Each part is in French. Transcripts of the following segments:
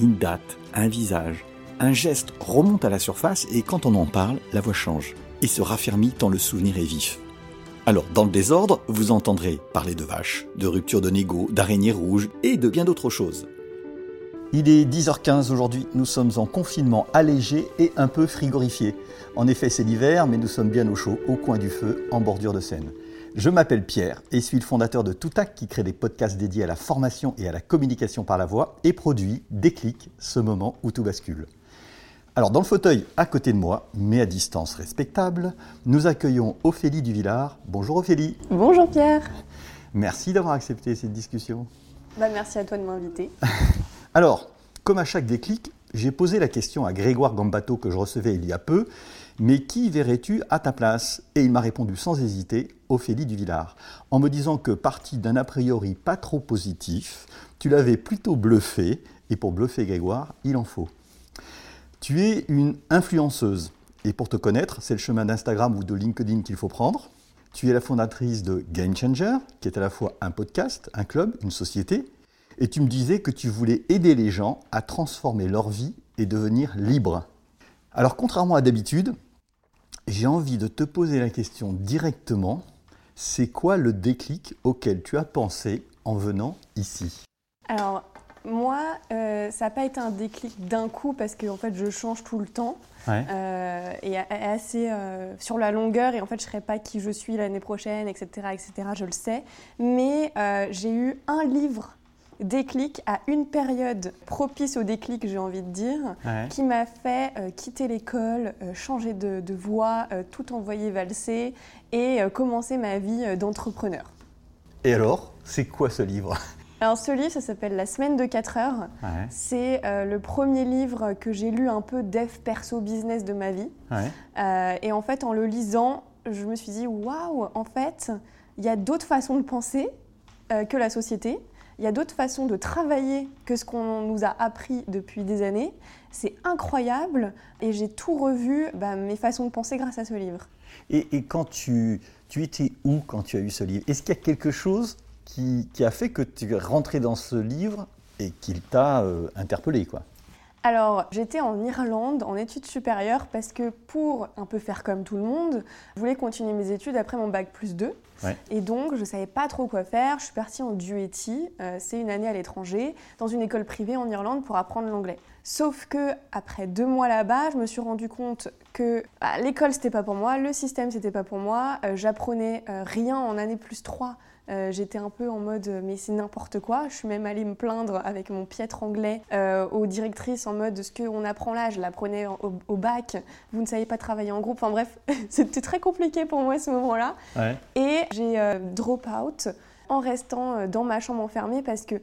Une date, un visage, un geste remonte à la surface et quand on en parle, la voix change et se raffermit tant le souvenir est vif. Alors, dans le désordre, vous entendrez parler de vaches, de rupture de négo, d'araignées rouges et de bien d'autres choses. Il est 10h15 aujourd'hui, nous sommes en confinement allégé et un peu frigorifié. En effet, c'est l'hiver, mais nous sommes bien au chaud, au coin du feu, en bordure de Seine. Je m'appelle Pierre et suis le fondateur de Toutac qui crée des podcasts dédiés à la formation et à la communication par la voix et produit Déclic, ce moment où tout bascule. Alors, dans le fauteuil à côté de moi, mais à distance respectable, nous accueillons Ophélie Duvillard. Bonjour Ophélie. Bonjour Pierre. Merci d'avoir accepté cette discussion. Bah, merci à toi de m'inviter. Alors, comme à chaque déclic, j'ai posé la question à Grégoire Gambato que je recevais il y a peu, mais qui verrais-tu à ta place? Et il m'a répondu sans hésiter, Ophélie Duvillard, en me disant que parti d'un a priori pas trop positif, tu l'avais plutôt bluffé, et pour bluffer Grégoire, il en faut. Tu es une influenceuse, et pour te connaître, c'est le chemin d'Instagram ou de LinkedIn qu'il faut prendre. Tu es la fondatrice de Game Changer, qui est à la fois un podcast, un club, une société, et tu me disais que tu voulais aider les gens à transformer leur vie et devenir libres. Alors contrairement à d'habitude, j'ai envie de te poser la question directement. C'est quoi le déclic auquel tu as pensé en venant ici? Alors, moi, euh, ça n'a pas été un déclic d'un coup parce que en fait, je change tout le temps euh, et assez euh, sur la longueur. Et en fait, je ne serai pas qui je suis l'année prochaine, etc., etc. Je le sais. Mais j'ai eu un livre déclic à une période propice au déclic, j'ai envie de dire, qui m'a fait euh, quitter l'école, euh, changer de, voie, euh, tout envoyer valser et commencer ma vie d'entrepreneur. Et alors, c'est quoi ce livre? Alors ce livre, ça s'appelle La semaine de 4 heures. C'est le premier livre que j'ai lu un peu dev perso business de ma vie. et en fait, en le lisant, je me suis dit, waouh, en fait, il y a d'autres façons de penser que la société. Il y a d'autres façons de travailler que ce qu'on nous a appris depuis des années. C'est incroyable et j'ai tout revu, bah, mes façons de penser grâce à ce livre. Et, quand tu, tu étais où quand tu as eu ce livre? Est-ce qu'il y a quelque chose qui, a fait que tu es rentré dans ce livre et qu'il t'a euh, interpellé quoi? Alors, j'étais en Irlande en études supérieures parce que pour un peu faire comme tout le monde, je voulais continuer mes études après mon bac plus 2. Et donc, je ne savais pas trop quoi faire. Je suis partie en Duety, euh, c'est une année à l'étranger, dans une école privée en Irlande pour apprendre l'anglais. Sauf que après deux mois là-bas, je me suis rendu compte que bah, l'école c'était pas pour moi, le système c'était pas pour moi, euh, j'apprenais euh, rien en année plus 3 euh, j'étais un peu en mode mais c'est n'importe quoi. Je suis même allée me plaindre avec mon piètre anglais aux directrices en mode ce qu'on apprend là, je l'apprenais au, bac, vous ne savez pas travailler en groupe. Enfin bref, c'était très compliqué pour moi ce moment-là. Et j'ai drop out en restant dans ma chambre enfermée parce que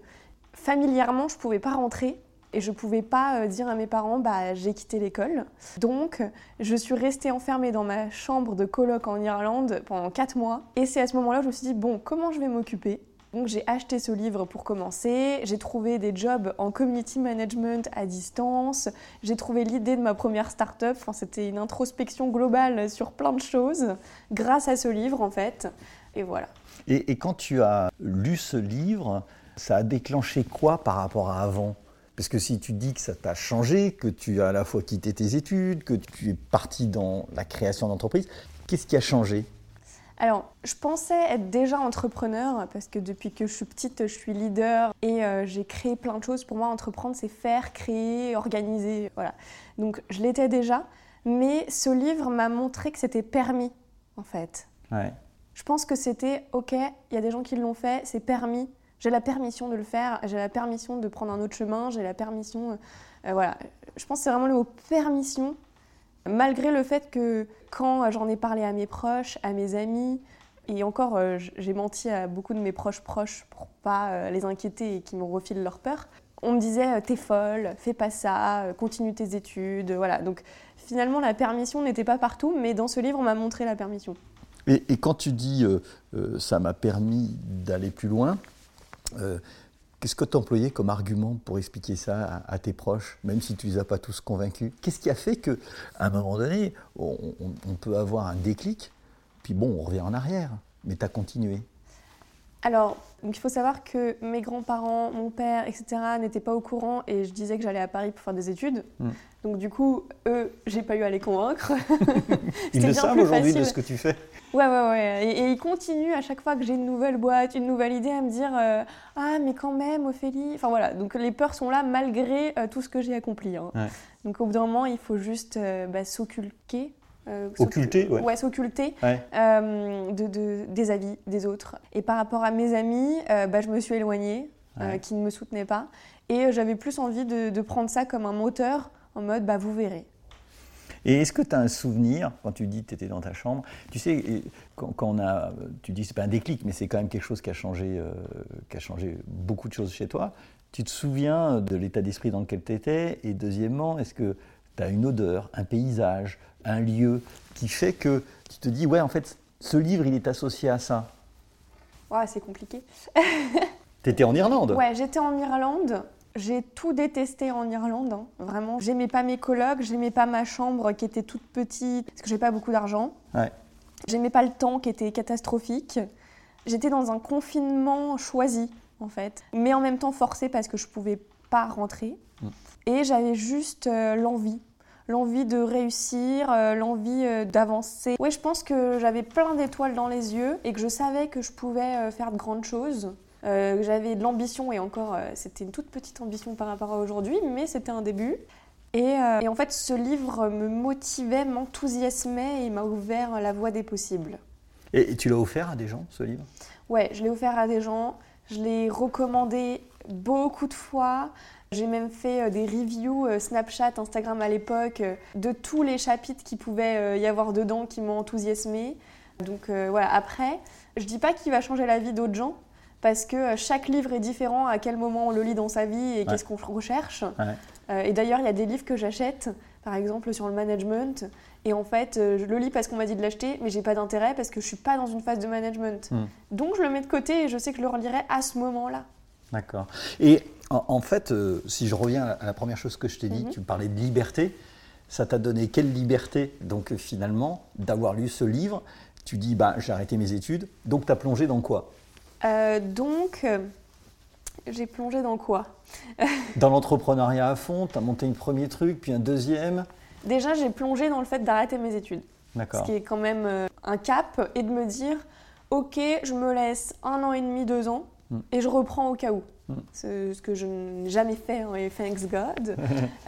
familièrement je pouvais pas rentrer et je ne pouvais pas euh, dire à mes parents bah j'ai quitté l'école. Donc je suis restée enfermée dans ma chambre de coloc en Irlande pendant 4 mois. Et c'est à ce moment-là que je me suis dit bon comment je vais m'occuper? Donc j'ai acheté ce livre pour commencer, j'ai trouvé des jobs en community management à distance, j'ai trouvé l'idée de ma première start-up, enfin, c'était une introspection globale sur plein de choses grâce à ce livre en fait, et voilà. Et, et quand tu as lu ce livre, ça a déclenché quoi par rapport à avant? Parce que si tu dis que ça t'a changé, que tu as à la fois quitté tes études, que tu es parti dans la création d'entreprise, qu'est-ce qui a changé? Alors, je pensais être déjà entrepreneur parce que depuis que je suis petite, je suis leader et euh, j'ai créé plein de choses. Pour moi, entreprendre, c'est faire, créer, organiser. Voilà. Donc, je l'étais déjà. Mais ce livre m'a montré que c'était permis, en fait. Ouais. Je pense que c'était OK, il y a des gens qui l'ont fait, c'est permis. J'ai la permission de le faire, j'ai la permission de prendre un autre chemin, j'ai la permission. Euh, euh, voilà. Je pense que c'est vraiment le mot permission, malgré le fait que quand j'en ai parlé à mes proches, à mes amis, et encore, euh, j'ai menti à beaucoup de mes proches proches pour pas les inquiéter et qu'ils me refilent leur peur. On me disait t'es folle, fais pas ça, continue tes études, voilà. Donc finalement la permission n'était pas partout, mais dans ce livre on m'a montré la permission. Et, quand tu dis ça m'a permis d'aller plus loin, Qu'est-ce que tu employais comme argument pour expliquer ça à, tes proches, même si tu ne les as pas tous convaincus? Qu'est-ce qui a fait qu'à un moment donné, on, peut avoir un déclic, puis bon, on revient en arrière, mais tu as continué? Alors, il faut savoir que mes grands-parents, mon père, etc., n'étaient pas au courant et je disais que j'allais à Paris pour faire des études. Hmm. Donc, du coup, eux, j'ai pas eu à les convaincre. Ils le savent aujourd'hui de ce que tu fais Ouais, ouais, ouais. Et, ils continuent à chaque fois que j'ai une nouvelle boîte, une nouvelle idée, à me dire euh, Ah, mais quand même, Ophélie. Enfin voilà, donc les peurs sont là malgré euh, tout ce que j'ai accompli. Hein. Donc au bout d'un moment, il faut juste euh, bah, s'occulter. occulter, ouais. ouais s'occulter de, des avis des autres. Et par rapport à mes amis, bah, je me suis éloignée, qui ne me soutenaient pas. Et j'avais plus envie de, de, prendre ça comme un moteur en mode bah, vous verrez. Et est-ce que tu as un souvenir, quand tu dis que tu étais dans ta chambre, tu sais, quand, on a, tu dis c'est pas un déclic, mais c'est quand même quelque chose qui a, changé, euh, qui a changé beaucoup de choses chez toi. Tu te souviens de l'état d'esprit dans lequel tu étais Et deuxièmement, est-ce que tu as une odeur, un paysage, un lieu qui fait que tu te dis, ouais, en fait, ce livre, il est associé à ça? Ouais, c'est compliqué. tu étais en Irlande? Ouais, j'étais en Irlande. J'ai tout détesté en Irlande, hein, vraiment. J'aimais pas mes colocs, j'aimais pas ma chambre qui était toute petite, parce que j'ai pas beaucoup d'argent. Ouais. J'aimais pas le temps qui était catastrophique. J'étais dans un confinement choisi, en fait, mais en même temps forcé parce que je pouvais pas rentrer. Mm. Et j'avais juste euh, l'envie l'envie de réussir, euh, l'envie euh, d'avancer. Oui, je pense que j'avais plein d'étoiles dans les yeux et que je savais que je pouvais faire de grandes choses. Euh, j'avais de l'ambition et encore, euh, c'était une toute petite ambition par rapport à aujourd'hui, mais c'était un début. Euh, et, en fait, ce livre me motivait, m'enthousiasmait et m'a ouvert la voie des possibles. Et, tu l'as offert à des gens, ce livre? Ouais, je l'ai offert à des gens. Je l'ai recommandé beaucoup de fois. J'ai même fait des reviews Snapchat, Instagram à l'époque, de tous les chapitres qui pouvaient y avoir dedans qui m'ont enthousiasmé. Donc voilà, après, je dis pas qu'il va changer la vie d'autres gens, parce que euh, chaque livre est différent à quel moment on le lit dans sa vie et qu'est-ce qu'on recherche. Euh, et d'ailleurs, il y a des livres que j'achète, par exemple sur le management, et en fait, euh, je le lis parce qu'on m'a dit de l'acheter, mais j'ai pas d'intérêt parce que je suis pas dans une phase de management. Hmm. Donc je le mets de côté et je sais que je le relirai à ce moment-là. D'accord. Et en, fait, si je reviens à la première chose que je t'ai dit, mhm. tu parlais de liberté. Ça t'a donné quelle liberté, donc finalement, d'avoir lu ce livre? Tu dis, bah, j'ai arrêté mes études, donc tu as plongé dans quoi? Euh, donc, euh, j'ai plongé dans quoi? Dans l'entrepreneuriat à fond, tu as monté un premier truc, puis un deuxième Déjà, j'ai plongé dans le fait d'arrêter mes études. D'accord. Ce qui est quand même euh, un cap, et de me dire, ok, je me laisse un an et demi, deux ans, hmm. et je reprends au cas où. Hmm. C'est ce que je n'ai jamais fait, hein, et thanks God.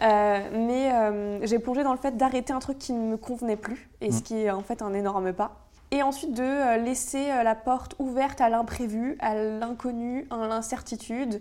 mais j'ai plongé dans le fait d'arrêter un truc qui ne me convenait plus, et ce hmm. qui est en fait un énorme pas et ensuite de euh, laisser euh, la porte ouverte à l'imprévu, à l'inconnu, à l'incertitude,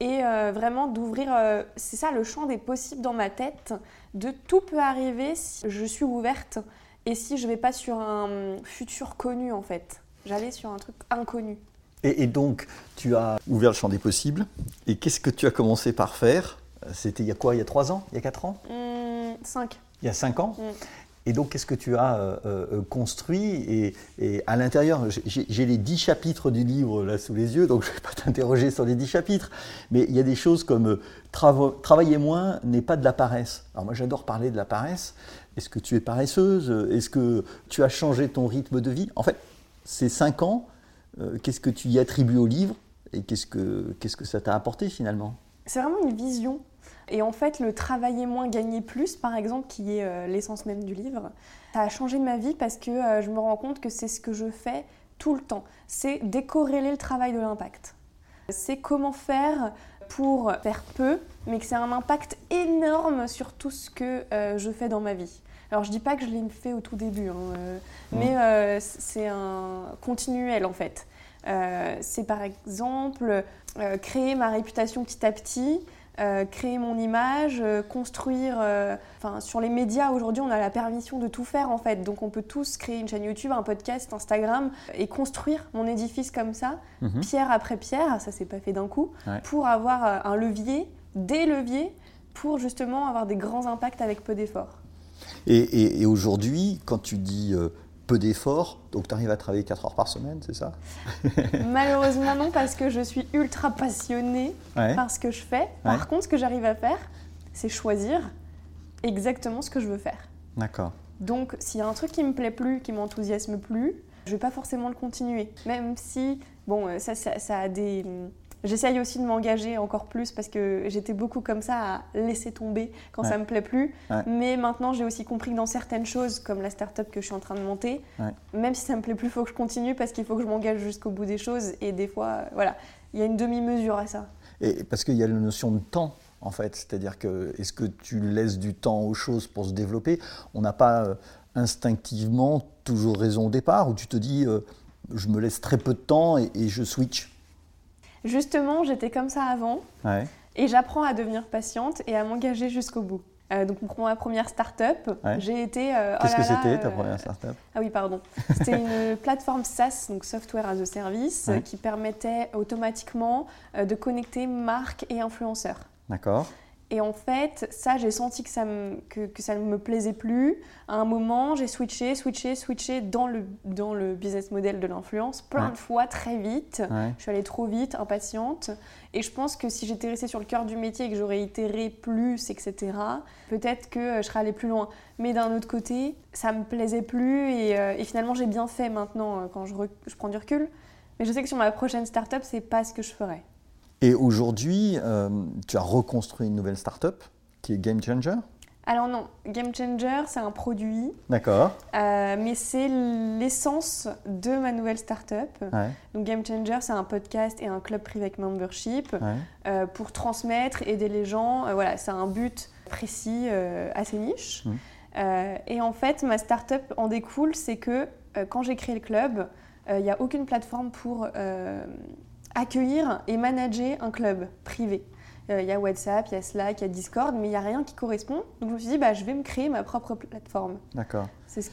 et euh, vraiment d'ouvrir, c'est ça le champ des possibles dans ma tête, de tout peut arriver si je suis ouverte et si je vais pas sur un futur connu en fait. J'allais sur un truc inconnu. Et, donc, tu as ouvert le champ des possibles, et qu'est-ce que tu as commencé par faire? C'était il y a quoi? Il y a trois ans? Il y a quatre ans? Mmh, Cinq. Il y a cinq ans? Mmh. Et donc, qu'est-ce que tu as euh, euh, construit et, à l'intérieur, j'ai les dix chapitres du livre là sous les yeux, donc je ne vais pas t'interroger sur les dix chapitres, mais il y a des choses comme euh, travailler moins n'est pas de la paresse. Alors moi, j'adore parler de la paresse. Est-ce que tu es paresseuse? Est-ce que tu as changé ton rythme de vie? En fait, ces cinq ans, qu'est-ce que tu y attribues au livre et qu'est-ce que, qu'est-ce que ça t'a apporté finalement? C'est vraiment une vision et en fait, le travailler moins, gagner plus, par exemple, qui est euh, l'essence même du livre, ça a changé ma vie parce que euh, je me rends compte que c'est ce que je fais tout le temps. C'est décorréler le travail de l'impact. C'est comment faire pour faire peu, mais que c'est un impact énorme sur tout ce que euh, je fais dans ma vie. Alors je dis pas que je l'ai fait au tout début, hein, mmh. mais c'est un continuel en fait. c'est par exemple créer ma réputation petit à petit, euh, créer mon image, euh, construire. Euh, enfin, sur les médias aujourd'hui, on a la permission de tout faire en fait. Donc, on peut tous créer une chaîne YouTube, un podcast, Instagram et construire mon édifice comme ça, mhm. pierre après pierre. Ça, c'est pas fait d'un coup, pour avoir un levier des leviers pour justement avoir des grands impacts avec peu d'efforts. Et, aujourd'hui, quand tu dis euh, peu d'efforts, donc tu arrives à travailler 4 heures par semaine, c'est ça Malheureusement non, parce que je suis ultra passionnée par ce que je fais. Par contre, ce que j'arrive à faire, c'est choisir exactement ce que je veux faire. D'accord. Donc, s'il y a un truc qui me plaît plus, qui m'enthousiasme plus, je vais pas forcément le continuer. Même si, bon, euh, ça, ça, a des. J'essaye aussi de m'engager encore plus parce que j'étais beaucoup comme ça à laisser tomber quand ça me plaît plus. Mais maintenant, j'ai aussi compris que dans certaines choses, comme la start-up que je suis en train de monter, même si ça me plaît plus, il faut que je continue parce qu'il faut que je m'engage jusqu'au bout des choses. Et des fois, voilà, il y a une demi-mesure à ça. Et parce qu'il y a la notion de temps en fait. C'est-à-dire que est-ce que tu laisses du temps aux choses pour se développer? On n'a pas euh, instinctivement toujours raison au départ, ou tu te dis euh, je me laisse très peu de temps et, je switch? Justement, j'étais comme ça avant. Et j'apprends à devenir patiente et à m'engager jusqu'au bout. Euh, donc pour ma première start-up, j'ai été... Oh Qu'est-ce que c'était ta première start-up? Ah oui, pardon. C'était une plateforme SaaS, donc Software as a Service, qui permettait automatiquement de connecter marques et influenceurs. D'accord. Et en fait, ça, j'ai senti que ça, me, que, ça ne me plaisait plus. À un moment, j'ai switché, switché, switché dans le, dans le business model de l'influence plein de fois, très vite. Je suis allée trop vite, impatiente. Et je pense que si j'étais restée sur le cœur du métier et que j'aurais itéré plus, etc., peut-être que je serais allée plus loin. Mais d'un autre côté, ça me plaisait plus. Et, euh, et finalement, j'ai bien fait maintenant euh, quand je, je prends du recul. Mais je sais que sur ma prochaine startup, c'est pas ce que je ferais. Et aujourd'hui, euh, tu as reconstruit une nouvelle start-up qui est Game Changer? Alors non, Game Changer, c'est un produit. D'accord. Euh, mais c'est l'essence de ma nouvelle startup. Ouais. Donc Game Changer, c'est un podcast et un club privé avec membership euh, pour transmettre, aider les gens. voilà, c'est un but précis, assez niche. Mmh. et en fait, ma startup en découle, c'est que quand j'ai créé le club, il n'y a aucune plateforme pour accueillir et manager un club privé. Euh, il y a WhatsApp, il y a Slack, il y a Discord, mais il n'y a rien qui correspond. Donc je me suis dit, bah, je vais me créer ma propre plateforme. D'accord.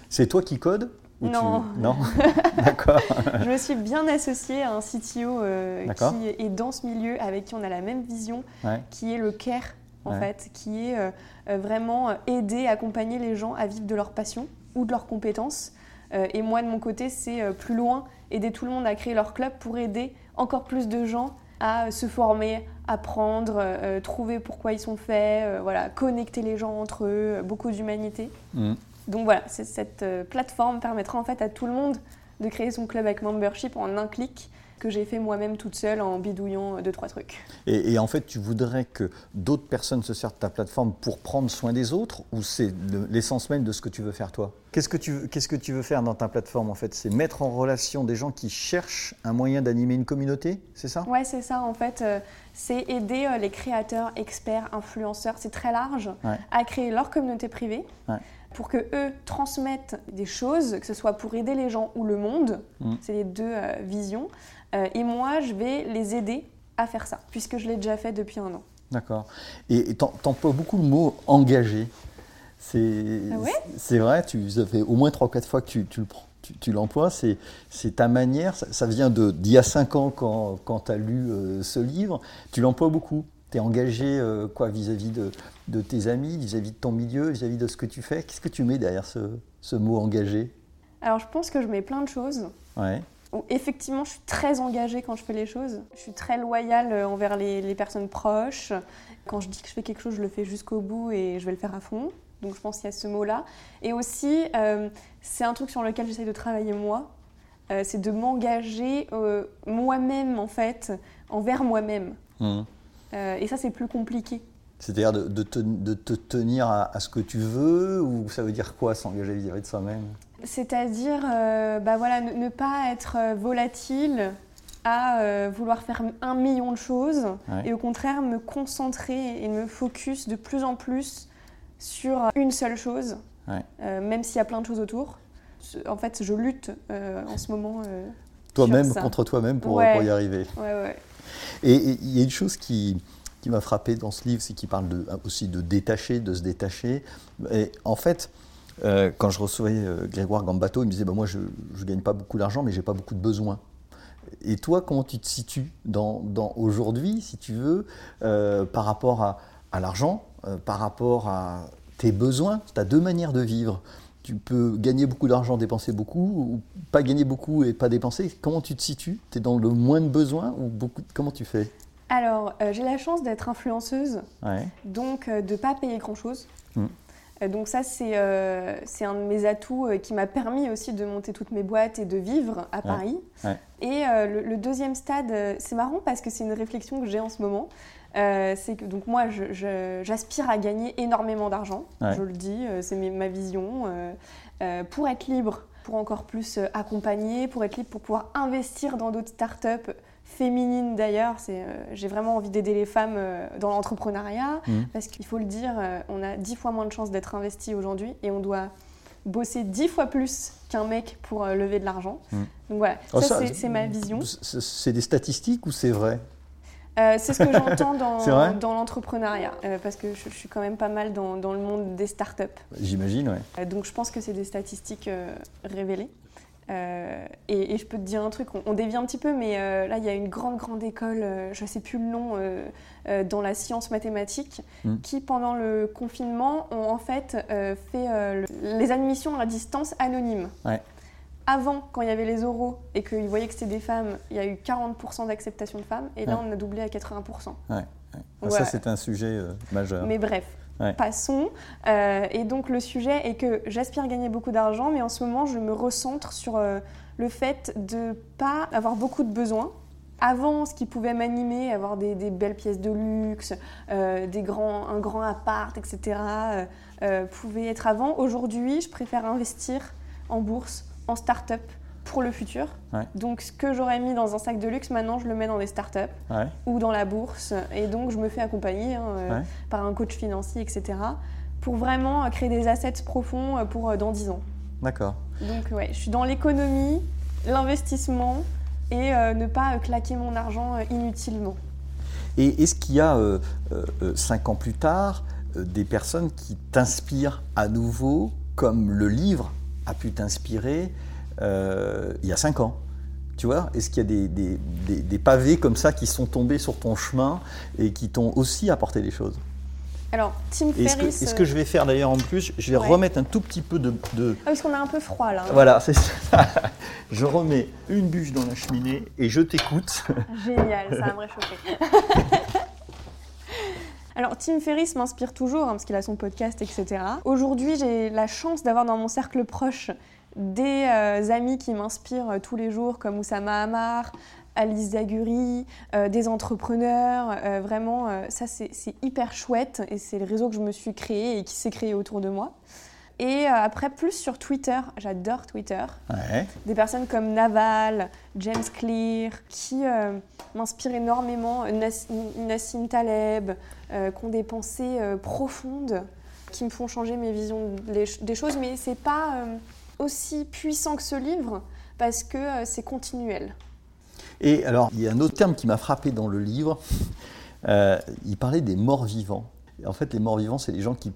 C'est toi qui code Non. Non D'accord. je me suis bien associée à un CTO euh, qui est dans ce milieu, avec qui on a la même vision, qui est le CARE, en fait, qui est euh, vraiment aider, accompagner les gens à vivre de leur passion ou de leurs compétences. et moi, de mon côté, c'est plus loin, aider tout le monde à créer leur club pour aider encore plus de gens à se former, apprendre, euh, trouver pourquoi ils sont faits, euh, voilà, connecter les gens entre eux, beaucoup d'humanité. Mm. Donc voilà, cette euh, plateforme permettra en fait à tout le monde de créer son club avec membership en un clic que j'ai fait moi-même toute seule en bidouillant deux, trois trucs. Et, en fait, tu voudrais que d'autres personnes se servent de ta plateforme pour prendre soin des autres ou c'est l'essence même de ce que tu veux faire toi? Qu'est-ce que tu, qu'est-ce que tu veux faire dans ta plateforme en fait? C'est mettre en relation des gens qui cherchent un moyen d'animer une communauté, c'est ça? Ouais, c'est ça en fait. Euh, c'est aider euh, les créateurs, experts, influenceurs, c'est très large, à créer leur communauté privée. pour que eux transmettent des choses, que ce soit pour aider les gens ou le monde, mm. c'est les deux euh, visions, euh, et moi, je vais les aider à faire ça, puisque je l'ai déjà fait depuis un an. D'accord. Et t'emploies beaucoup le mot engagé. C'est ah vrai, tu, ça fait au moins 3-4 fois que tu, tu, tu l'emploies. C'est ta manière, ça, vient d'il y a 5 ans quand, quand tu as lu euh, ce livre. Tu l'emploies beaucoup. Tu es engagé euh, quoi vis-à-vis de, de, tes amis, vis-à-vis de ton milieu, vis-à-vis de ce que tu fais. Qu'est-ce que tu mets derrière ce, ce mot engagé? Alors je pense que je mets plein de choses. Ouais effectivement je suis très engagée quand je fais les choses. Je suis très loyale euh, envers les, personnes proches. Quand je dis que je fais quelque chose, je le fais jusqu'au bout et je vais le faire à fond. Donc je pense qu'il y a ce mot-là. Et aussi, euh, c'est un truc sur lequel j'essaie de travailler moi. Euh, c'est de m'engager moi-même en fait, envers moi-même. Mmh. et ça, c'est plus compliqué. C'est-à-dire de, te, tenir à, à, ce que tu veux ou ça veut dire quoi s'engager vis-à-vis de soi-même? C'est-à-dire, euh, bah voilà, ne, pas être euh, volatile à euh, vouloir faire un million de choses et au contraire me concentrer et me focus de plus en plus sur une seule chose, même s'il y a plein de choses autour. En fait, je lutte en ce moment. toi-même contre toi-même pour, y arriver. et il y a une chose qui, qui m'a frappé dans ce livre, c'est qu'il parle de, aussi de détacher, de se détacher. Et en fait, euh, quand je recevais euh, Grégoire Gambato, il me disait bah, Moi, je ne gagne pas beaucoup d'argent, mais je n'ai pas beaucoup de besoins. Et toi, comment tu te situes dans, aujourd'hui, si tu veux, euh, par rapport à, l'argent, euh, par rapport à tes besoins Tu as deux manières de vivre. Tu peux gagner beaucoup d'argent, dépenser beaucoup, ou pas gagner beaucoup et pas dépenser. Comment tu te situes? Tu es dans le moins de besoins ou beaucoup Comment tu fais? Alors, j'ai la chance d'être influenceuse, donc de ne pas payer grand-chose. Hmm. Euh, donc ça, euh, c'est un de mes atouts euh, qui m'a permis aussi de monter toutes mes boîtes et de vivre à Paris. Et le, deuxième stade, c'est marrant parce que c'est une réflexion que j'ai en ce moment. c'est que donc moi, j'aspire à gagner énormément d'argent. Je le dis, c'est ma vision. pour être libre, pour encore plus accompagner, pour être libre, pour pouvoir investir dans d'autres startups féminine d'ailleurs. C'est, euh, j'ai vraiment envie d'aider les femmes euh, dans l'entrepreneuriat mmh. parce qu'il faut le dire, euh, on a dix fois moins de chances d'être investi aujourd'hui et on doit bosser dix fois plus qu'un mec pour lever de l'argent. Mmh. Donc voilà, oh, ça, c'est, ma vision. C'est des statistiques ou c'est vrai? C'est ce que j'entends dans, dans l'entrepreneuriat, parce que je, suis quand même pas mal dans, dans le monde des startups. J'imagine, oui. donc je pense que c'est des statistiques révélées. Euh, et, je peux te dire un truc, on, dévie un petit peu, mais euh, là, il y a une grande, grande école, euh, je ne sais plus le nom, dans la science mathématique, hmm. qui, pendant le confinement, ont en fait fait les admissions à distance anonymes. Avant, quand il y avait les oraux et qu'ils voyaient que c'était des femmes, il y a eu 40% d'acceptation de femmes, et là, on a doublé à 80%. Ouais. Ça, c'est un sujet majeur. Mais bref, Passons. Euh, et donc le sujet est que j'aspire gagner beaucoup d'argent, mais en ce moment je me recentre sur euh, le fait de pas avoir beaucoup de besoins. Avant, ce qui pouvait m'animer, avoir des, belles pièces de luxe, euh, des grands, un grand appart, etc., pouvait être avant. Aujourd'hui, je préfère investir en bourse, en start-up, pour le futur. Donc ce que j'aurais mis dans un sac de luxe, maintenant je le mets dans des startups ou dans la bourse. Et donc je me fais accompagner hein, euh, par un coach financier, etc. pour vraiment euh, créer des assets profonds euh, pour dans 10 ans. D'accord. Donc ouais, je suis dans l'économie, l'investissement et ne pas claquer mon argent inutilement. Et est-ce qu'il y a, cinq ans plus tard, des personnes qui t'inspirent à nouveau, comme le livre a pu t'inspirer euh, il y a cinq ans. Tu vois, est-ce qu'il y a des, des, pavés comme ça qui sont tombés sur ton chemin et qui t'ont aussi apporté des choses? Alors, Tim Ferriss. Et ce que, je vais faire d'ailleurs en plus, je vais remettre un tout petit peu de. de... Ah, parce qu'on a un peu froid là. Voilà, c'est ça. je remets une bûche dans la cheminée et je t'écoute. Génial, ça va me réchauffer. Alors, Tim Ferriss m'inspire toujours, hein, parce qu'il a son podcast, etc. Aujourd'hui, j'ai la chance d'avoir dans mon cercle proche des euh, amis qui m'inspirent euh, tous les jours, comme Oussama Hamar, Alice Zaguri, euh, des entrepreneurs. vraiment, ça, c'est hyper chouette et c'est le réseau que je me suis créé et qui s'est créé autour de moi. Et après, plus sur Twitter, j'adore Twitter. Des personnes comme Naval, James Clear, qui m'inspirent énormément, Nassim Taleb, qui ont des pensées profondes, qui me font changer mes visions des choses. Mais c'est pas aussi puissant que ce livre parce que euh, c'est continuel. Et alors, il y a un autre terme qui m'a frappé dans le livre. Euh, il parlait des morts vivants. En fait, les morts vivants, c'est les gens qui,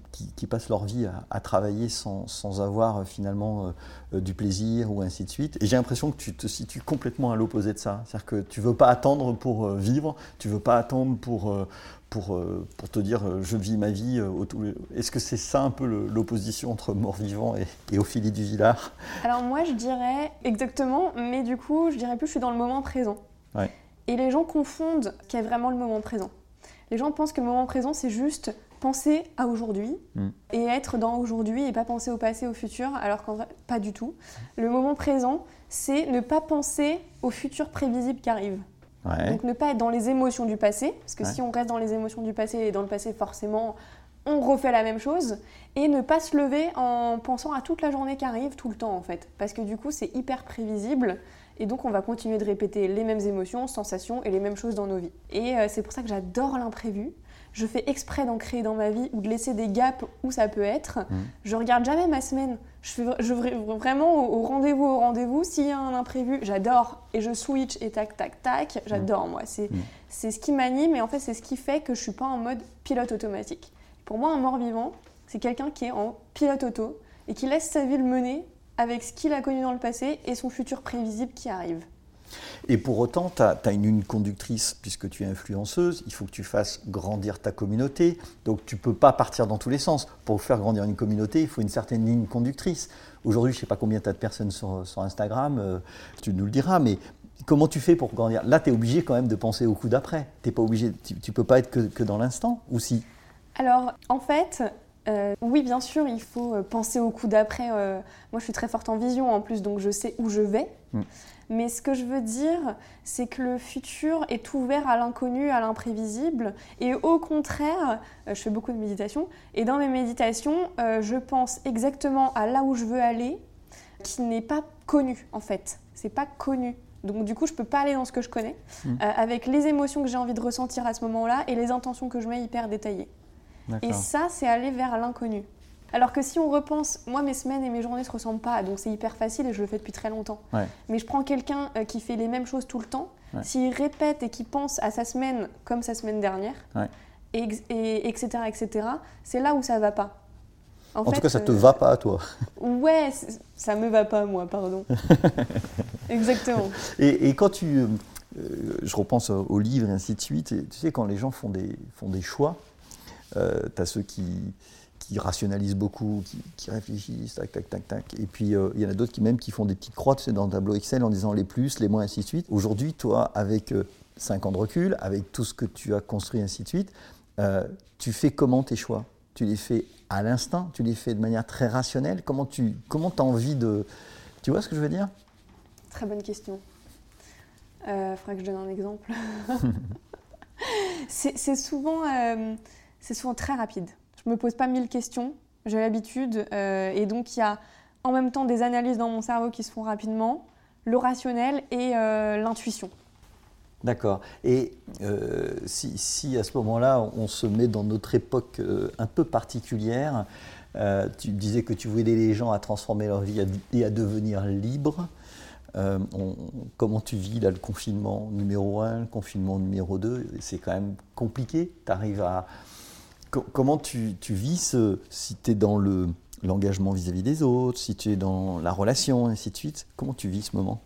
passent leur vie à, travailler sans, avoir euh, finalement du plaisir ou ainsi de suite. Et j'ai l'impression que tu te situes complètement à l'opposé de ça. C'est-à-dire que tu ne veux pas attendre pour vivre, tu ne veux pas attendre pour, pour, euh, pour te dire euh, je vis ma vie euh, Est-ce que c'est ça un peu l'opposition entre mort-vivant et, et, Ophélie du Villard? Alors moi je dirais exactement, mais du coup je dirais plus je suis dans le moment présent. Et les gens confondent qu'est vraiment le moment présent. Les gens pensent que le moment présent c'est juste penser à aujourd'hui hmm. et être dans aujourd'hui et pas penser au passé, au futur, alors qu'en vrai, pas du tout. Le moment présent, c'est ne pas penser au futur prévisible qui arrive. Donc ne pas être dans les émotions du passé, parce que si on reste dans les émotions du passé et dans le passé, forcément, on refait la même chose. Et ne pas se lever en pensant à toute la journée qui arrive tout le temps, en fait. Parce que du coup, c'est hyper prévisible. Et donc, on va continuer de répéter les mêmes émotions, sensations et les mêmes choses dans nos vies. Et euh, c'est pour ça que j'adore l'imprévu je fais exprès d'en créer dans ma vie ou de laisser des gaps où ça peut être. Mmh. Je regarde jamais ma semaine. Je fais je, vraiment au rendez-vous, au rendez-vous. S'il y a un imprévu, j'adore et je switch et tac, tac, tac. J'adore, moi. C'est mmh. c'est ce qui m'anime et en fait, c'est ce qui fait que je suis pas en mode pilote automatique. Pour moi, un mort-vivant, c'est quelqu'un qui est en pilote auto et qui laisse sa vie le mener avec ce qu'il a connu dans le passé et son futur prévisible qui arrive. Et pour autant, tu as, une ligne conductrice, puisque tu es influenceuse, il faut que tu fasses grandir ta communauté. Donc tu ne peux pas partir dans tous les sens. Pour faire grandir une communauté, il faut une certaine ligne conductrice. Aujourd'hui, je ne sais pas combien tu as de personnes sur, Instagram, euh, tu nous le diras, mais comment tu fais pour grandir? Là, tu es obligé quand même de penser au coup d'après. pas obligé, tu ne peux pas être que, dans l'instant, ou si? Alors, en fait, euh, oui, bien sûr, il faut euh, penser au coup d'après. moi, je suis très forte en vision en plus, donc je sais où je vais. Mm. Mais ce que je veux dire, c'est que le futur est ouvert à l'inconnu, à l'imprévisible. Et au contraire, euh, je fais beaucoup de méditation. Et dans mes méditations, euh, je pense exactement à là où je veux aller, qui n'est pas connu en fait. C'est pas connu. Donc du coup, je peux pas aller dans ce que je connais, mmh. euh, avec les émotions que j'ai envie de ressentir à ce moment-là et les intentions que je mets hyper détaillées. Et ça, c'est aller vers l'inconnu. Alors que si on repense, moi mes semaines et mes journées se ressemblent pas, donc c'est hyper facile et je le fais depuis très longtemps. Mais je prends quelqu'un euh, qui fait les mêmes choses tout le temps, s'il répète et qui pense à sa semaine comme sa semaine dernière, et, etc., etc., c'est là où ça va pas. En, tout cas, ça te va pas à toi. Ouais, ça me va pas moi, pardon. Exactement. Et, quand tu, euh, je repense au livre et ainsi de suite, et tu sais quand les gens font des, font des choix, euh, tu as ceux qui qui rationalisent beaucoup, qui, réfléchissent, tac, tac, tac, tac. Et puis, euh, il y en a d'autres qui même qui font des petites croix dans le tableau Excel en disant les plus, les moins, ainsi de suite. Aujourd'hui, toi, avec 5 euh, ans de recul, avec tout ce que tu as construit, ainsi de suite, euh, tu fais comment tes choix? Tu les fais à l'instinct Tu les fais de manière très rationnelle? Comment tu comment as envie de... Tu vois ce que je veux dire? Très bonne question. Il faudra que je donne un exemple. c'est souvent, c'est souvent très rapide. Je me pose pas mille questions, j'ai l'habitude. Euh, et donc, il y a en même temps des analyses dans mon cerveau qui se font rapidement, le rationnel et euh, l'intuition. D'accord. Et euh, si, à ce moment-là, on se met dans notre époque un peu particulière, tu disais que tu voulais aider les gens à transformer leur vie et à devenir libres. comment tu vis là, le confinement numéro 1, le confinement numéro 2 C'est quand même compliqué. Tu arrives à, comment tu, vis ce, si tu es dans le, l'engagement vis-à-vis des autres, si tu es dans la relation, et ainsi de suite Comment tu vis ce moment?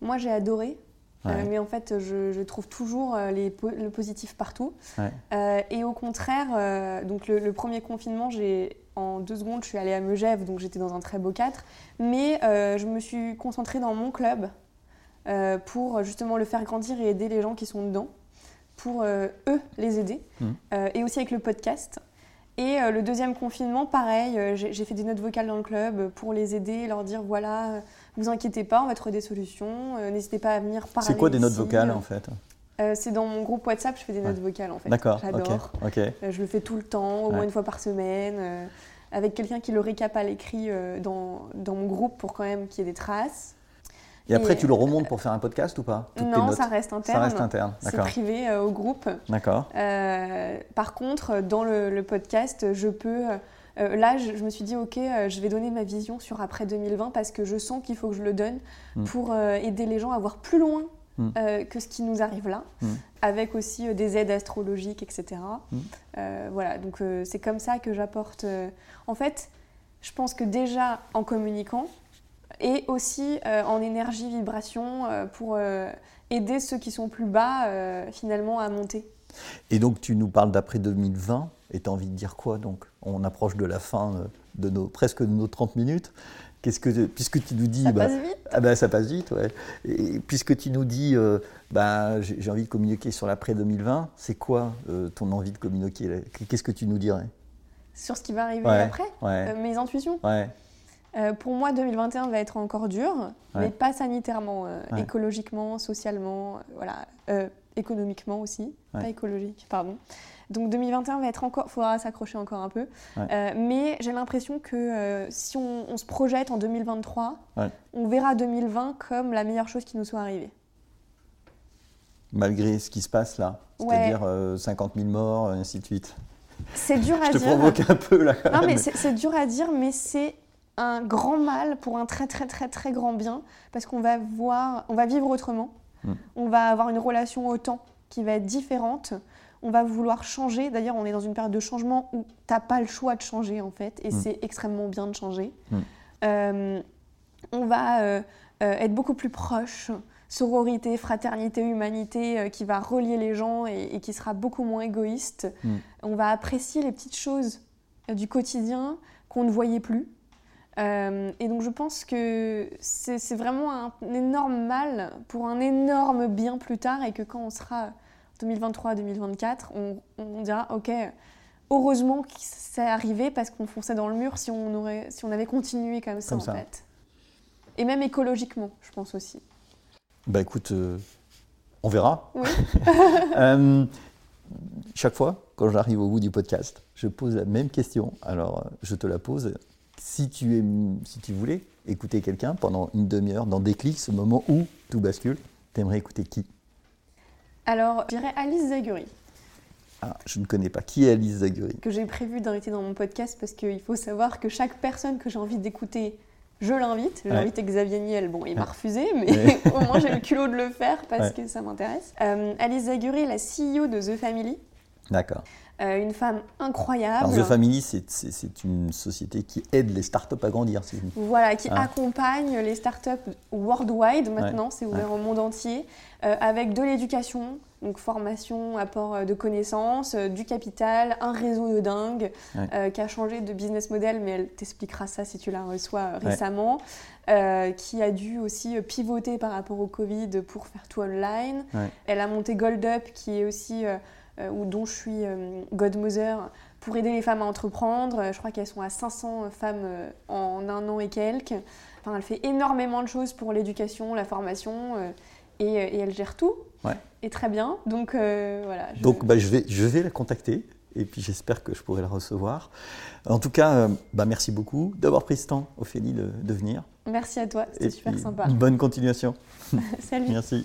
Moi, j'ai adoré. Euh, mais en fait, je, trouve toujours euh, les, le positif partout. Euh, et au contraire, donc le, premier confinement, j'ai en deux secondes, je suis allée à Megève, donc j'étais dans un très beau cadre. Mais je me suis concentrée dans mon club pour justement le faire grandir et aider les gens qui sont dedans pour euh, eux les aider, mmh. euh, et aussi avec le podcast. Et euh, le deuxième confinement, pareil, j'ai fait des notes vocales dans le club pour les aider, leur dire voilà, vous inquiétez pas, on va trouver des solutions, n'hésitez pas à venir parler. C'est quoi des notes vocales en fait? C'est dans mon groupe WhatsApp, je fais des notes vocales en fait. D'accord. J'adore. je le fais tout le temps, au moins une fois par semaine, avec quelqu'un qui le récap à l'écrit dans, dans, mon groupe pour quand même qu'il y ait des traces. Et après, tu le remontes pour faire un podcast ou pas? Non, ça reste interne. Ça reste interne, C'est privé euh, au groupe. D'accord. Euh, par contre, dans le, podcast, je peux. Euh, là, je, me suis dit, ok, je vais donner ma vision sur après 2020 parce que je sens qu'il faut que je le donne hmm. pour aider les gens à voir plus loin hmm. que ce qui nous arrive là, hmm. avec aussi des aides astrologiques, etc. voilà, donc c'est comme ça que j'apporte. En fait, je pense que déjà en communiquant, et aussi euh, en énergie, vibration, euh, pour euh, aider ceux qui sont plus bas finalement à monter. Et donc tu nous parles d'après 2020, et tu as envie de dire quoi donc? On approche de la fin de nos, presque de nos 30 minutes. Qu'est-ce que, puisque tu nous dis, ça bah, passe vite. Ah bah, ça passe vite, ouais. Et puisque tu nous dis, bah, j'ai envie de communiquer sur l'après 2020, c'est quoi ton envie de communiquer? Qu'est-ce que tu nous dirais? Sur ce qui va arriver après? Mes intuitions? Ouais. Euh, pour moi, 2021 va être encore dur, mais pas sanitairement, euh, écologiquement, socialement, euh, voilà, économiquement aussi, pas écologique, pardon. Donc 2021 va être encore, faudra s'accrocher encore un peu, mais j'ai l'impression que si on, se projette en 2023, on verra 2020 comme la meilleure chose qui nous soit arrivée. Malgré ce qui se passe là, c'est-à-dire 50 000 morts, et ainsi de suite. C'est dur à dire. Je te provoque un peu là. non, mais c'est dur à dire, mais c'est un grand mal pour un très très très très grand bien parce qu'on va voir, on va vivre autrement, hmm. on va avoir une relation au temps qui va être différente, on va vouloir changer. D'ailleurs, on est dans une période de changement où tu n'as pas le choix de changer en fait, et hmm. c'est extrêmement bien de changer. Hmm. Euh, on va euh, euh, être beaucoup plus proche. sororité, fraternité, humanité qui va relier les gens et, qui sera beaucoup moins égoïste. On va apprécier les petites choses du quotidien qu'on ne voyait plus. Et donc je pense que c'est vraiment un énorme mal pour un énorme bien plus tard et que quand on sera 2023-2024, on, dira ok, heureusement que c'est arrivé parce qu'on fonçait dans le mur si on, aurait, si on avait continué comme ça en fait. Et même écologiquement, je pense aussi. Bah écoute, euh, on verra. Euh, chaque fois, quand j'arrive au bout du podcast, je pose la même question. Alors, euh, je te la pose. Si tu, es, si tu voulais écouter quelqu'un pendant une demi-heure dans Déclic, ce moment où tout bascule, t'aimerais écouter qui? Alors, je dirais Alice Zaguri. Ah, je ne connais pas. Qui est Alice Zaguri Que j'ai prévu d'inviter dans mon podcast parce qu'il faut savoir que chaque personne que j'ai envie d'écouter, je l'invite. J'ai invité Xavier Niel. Bon, il m'a refusé, mais au moins j'ai le culot de le faire parce que ça m'intéresse. Euh, Alice Zaguri, la CEO de The Family. D'accord. Euh, une femme incroyable. Alors, The Family, c'est une société qui aide les startups à grandir. Voilà, qui ah. accompagne les startups worldwide maintenant, c'est ouvert au monde entier, euh, avec de l'éducation, donc formation, apport euh, de connaissances, du capital, un réseau de dingue qui a changé de business model, mais elle t'expliquera ça si tu la reçois récemment, qui a dû aussi pivoter par rapport au Covid pour faire tout online. Elle a monté Gold Up, qui est aussi ou dont je suis euh, godmother pour aider les femmes à entreprendre. Je crois qu'elles sont à 500 femmes euh, en un an et quelques. Enfin, elle fait énormément de choses pour l'éducation, la formation, et, elle gère tout. Et très bien. Donc voilà. Donc bah, je, vais, je vais la contacter et puis j'espère que je pourrai la recevoir. En tout cas, bah, merci beaucoup d'avoir pris ce temps, Ophélie, de, de venir. Merci à toi, c'était super sympa. Bonne continuation. Salut. Merci.